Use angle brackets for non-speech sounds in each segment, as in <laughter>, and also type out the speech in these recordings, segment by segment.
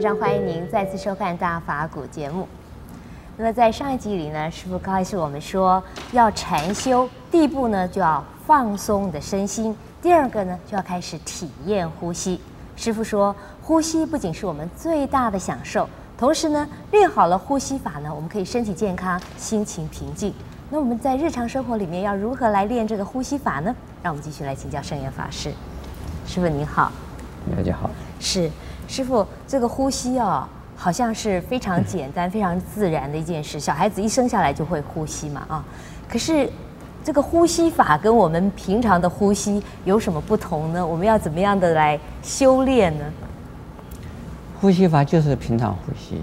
非常欢迎您再次收看《大法古》节目。那么在上一集里呢，师傅告诉我们说，要禅修，第一步呢就要放松你的身心，第二个呢就要开始体验呼吸。师傅说，呼吸不仅是我们最大的享受，同时呢，练好了呼吸法呢，我们可以身体健康，心情平静。那我们在日常生活里面要如何来练这个呼吸法呢？让我们继续来请教圣严法师。师傅您好，大家好。是师傅，这个呼吸哦，好像是非常简单、非常自然的一件事。小孩子一生下来就会呼吸嘛，啊，可是这个呼吸法跟我们平常的呼吸有什么不同呢？我们要怎么样的来修炼呢？呼吸法就是平常呼吸，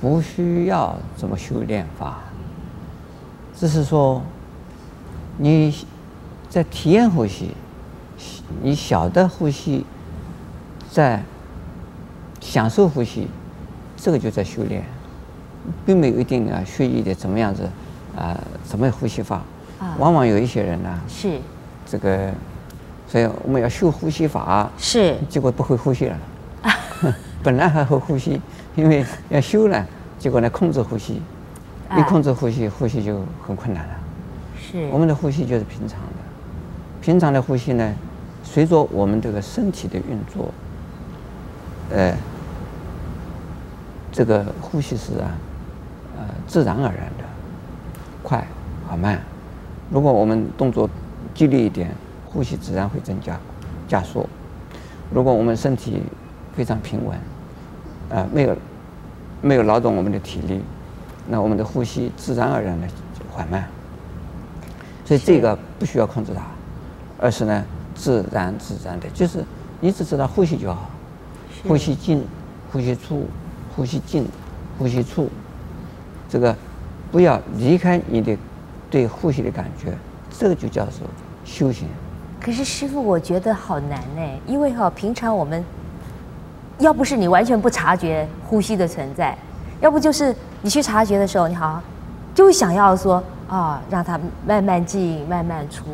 不需要怎么修炼法，只是说你在体验呼吸，你晓得呼吸。在享受呼吸，这个就在修炼，并没有一定啊，学艺的怎么样子啊，怎么呼吸法，往往有一些人呢，是。这个，所以我们要修呼吸法，是。结果不会呼吸了，<laughs> 本来还会呼吸，因为要修了，结果呢控制呼吸，一控制呼吸，呼吸就很困难了。是。我们的呼吸就是平常的，平常的呼吸呢，随着我们这个身体的运作。呃，这个呼吸是啊，呃，自然而然的，快和慢。如果我们动作激烈一点，呼吸自然会增加加速；如果我们身体非常平稳，呃，没有没有劳动我们的体力，那我们的呼吸自然而然的缓慢。所以这个不需要控制它，而是呢，自然自然的，就是你只知道呼吸就好。呼吸进，呼吸出，呼吸进，呼吸出，这个不要离开你的对呼吸的感觉，这个就叫做修行。可是师傅，我觉得好难哎，因为哈，平常我们要不是你完全不察觉呼吸的存在，要不就是你去察觉的时候，你好，就想要说啊，让它慢慢进，慢慢出。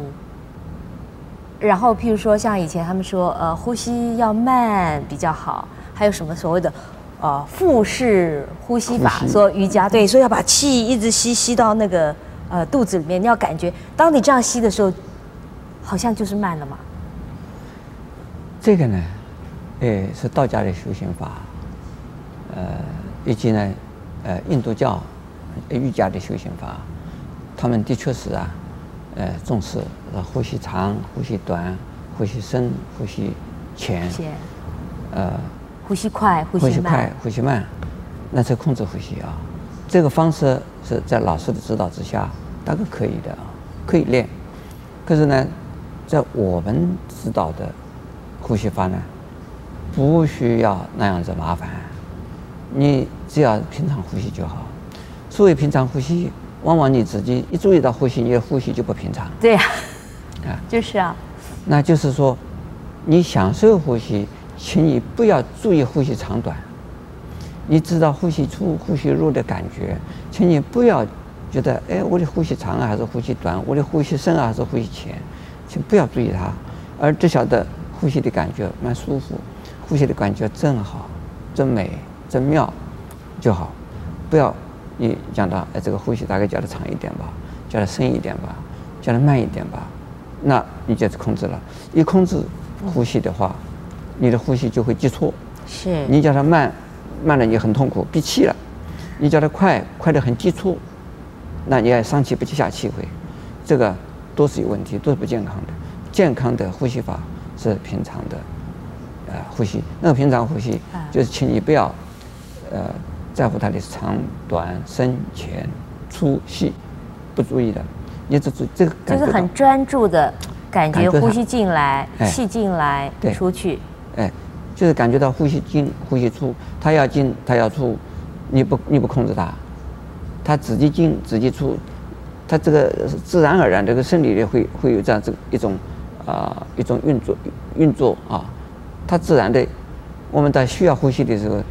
然后，譬如说，像以前他们说，呃，呼吸要慢比较好。还有什么所谓的，呃，腹式呼吸法？吸说瑜伽对，说要把气一直吸吸到那个呃肚子里面。你要感觉，当你这样吸的时候，好像就是慢了嘛。这个呢，哎，是道家的修行法，呃，以及呢，呃，印度教瑜伽的修行法，他们的确是啊。呃，重视呼吸长、呼吸短、呼吸深、呼吸浅，呃，呼吸快、呼吸慢，呼吸快、呼吸慢，那是控制呼吸啊。这个方式是在老师的指导之下，大概可以的啊，可以练。可是呢，在我们指导的呼吸法呢，不需要那样子麻烦，你只要平常呼吸就好。所谓平常呼吸。往往你自己一注意到呼吸，你的呼吸就不平常。对呀，啊，就是啊。那就是说，你享受呼吸，请你不要注意呼吸长短。你知道呼吸出、呼吸入的感觉，请你不要觉得，哎，我的呼吸长啊，还是呼吸短？我的呼吸深啊，还是呼吸浅？请不要注意它，而只晓得呼吸的感觉蛮舒服，呼吸的感觉真好、真美、真妙就好，不要。你讲到哎，这个呼吸大概叫的长一点吧，叫的深一点吧，叫的慢一点吧，那你就控制了。一控制呼吸的话，你的呼吸就会急促。是。你叫它慢，慢了你很痛苦，闭气了；你叫它快，快得很急促，那你也上气不接下气会，这个都是有问题，都是不健康的。健康的呼吸法是平常的，呃，呼吸。那个平常呼吸，就是请你不要，呃。在乎它的长短深浅粗细，不注意的，你只注意这个感觉。就是很专注的感觉，呼吸进来，气进来，出去。哎，就是感觉到呼吸进，呼吸出，他要进，他要出，你不你不控制它，它自己进自己出，它这个自然而然这个生理的会会有这样子一种啊、呃、一种运作运作啊，它自然的，我们在需要呼吸的时候。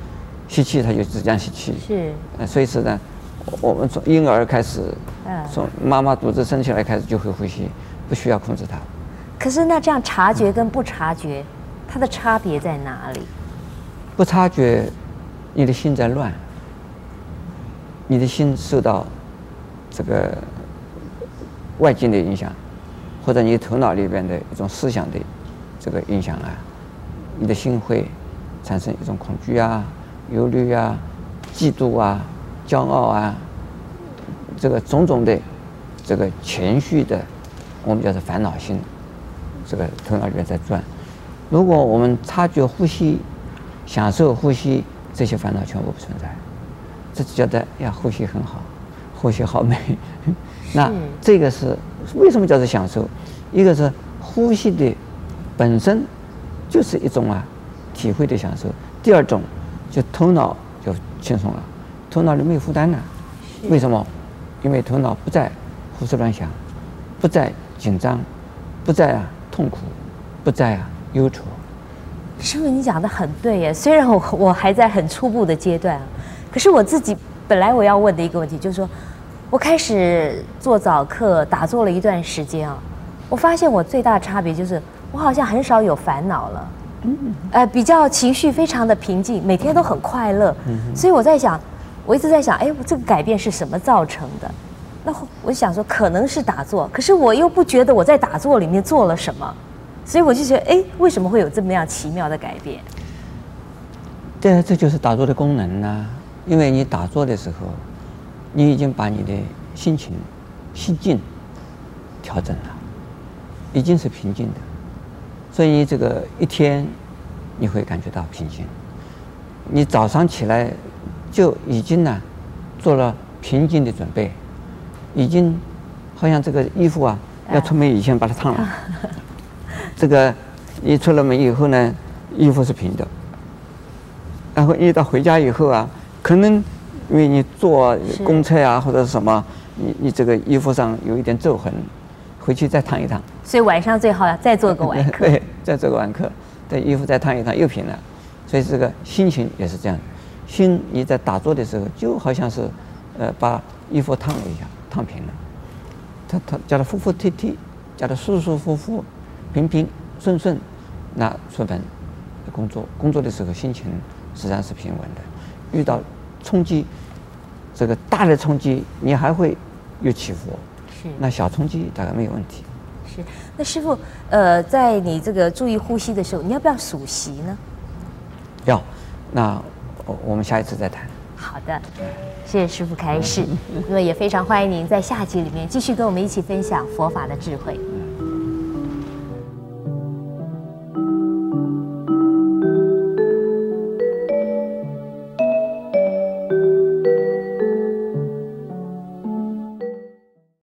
吸气，它就只讲吸气。是。呃，所以说呢，我们从婴儿开始，从妈妈肚子生起来开始就会呼吸，不需要控制它。可是那这样察觉跟不察觉，它的差别在哪里？不察觉，你的心在乱，你的心受到这个外境的影响，或者你头脑里边的一种思想的这个影响啊，你的心会产生一种恐惧啊、忧虑啊、嫉妒啊、骄傲啊，这个种种的这个情绪的，我们叫做烦恼心，这个头脑里面在转。如果我们察觉呼吸，享受呼吸，这些烦恼全部不存在，这就觉得呀，呼吸很好，呼吸好美。那这个是为什么叫做享受？一个是呼吸的本身就是一种啊体会的享受。第二种就头脑就轻松了，头脑里没有负担了。为什么？因为头脑不再胡思乱想，不再紧张，不再啊痛苦，不再啊。忧愁，师父，你讲的很对耶。虽然我我还在很初步的阶段啊，可是我自己本来我要问的一个问题就是说，我开始做早课打坐了一段时间啊，我发现我最大的差别就是我好像很少有烦恼了，嗯，呃，比较情绪非常的平静，每天都很快乐。嗯，所以我在想，我一直在想，哎，这个改变是什么造成的？那我想说，可能是打坐，可是我又不觉得我在打坐里面做了什么。所以我就觉得，哎，为什么会有这么样奇妙的改变？对啊，这就是打坐的功能呐、啊。因为你打坐的时候，你已经把你的心情、心境调整了，已经是平静的。所以你这个一天，你会感觉到平静。你早上起来就已经呢，做了平静的准备，已经好像这个衣服啊，要出门以前把它烫了。<laughs> 这个你出了门以后呢，衣服是平的。然后一到回家以后啊，可能因为你坐公车啊或者是什么，你你这个衣服上有一点皱痕，回去再烫一烫。所以晚上最好要 <laughs> 再做个晚课。对，再做个晚课，等衣服再烫一烫又平了。所以这个心情也是这样，心你在打坐的时候就好像是，呃，把衣服烫了一下，烫平了。它它叫他服服帖帖，叫他舒舒服服。平平顺顺，那出门工作工作的时候心情实际上是平稳的。遇到冲击，这个大的冲击你还会有起伏，是那小冲击大概没有问题。是那师傅，呃，在你这个注意呼吸的时候，你要不要数息呢？要，那我我们下一次再谈。好的，谢谢师傅开示。<laughs> 那么也非常欢迎您在下集里面继续跟我们一起分享佛法的智慧。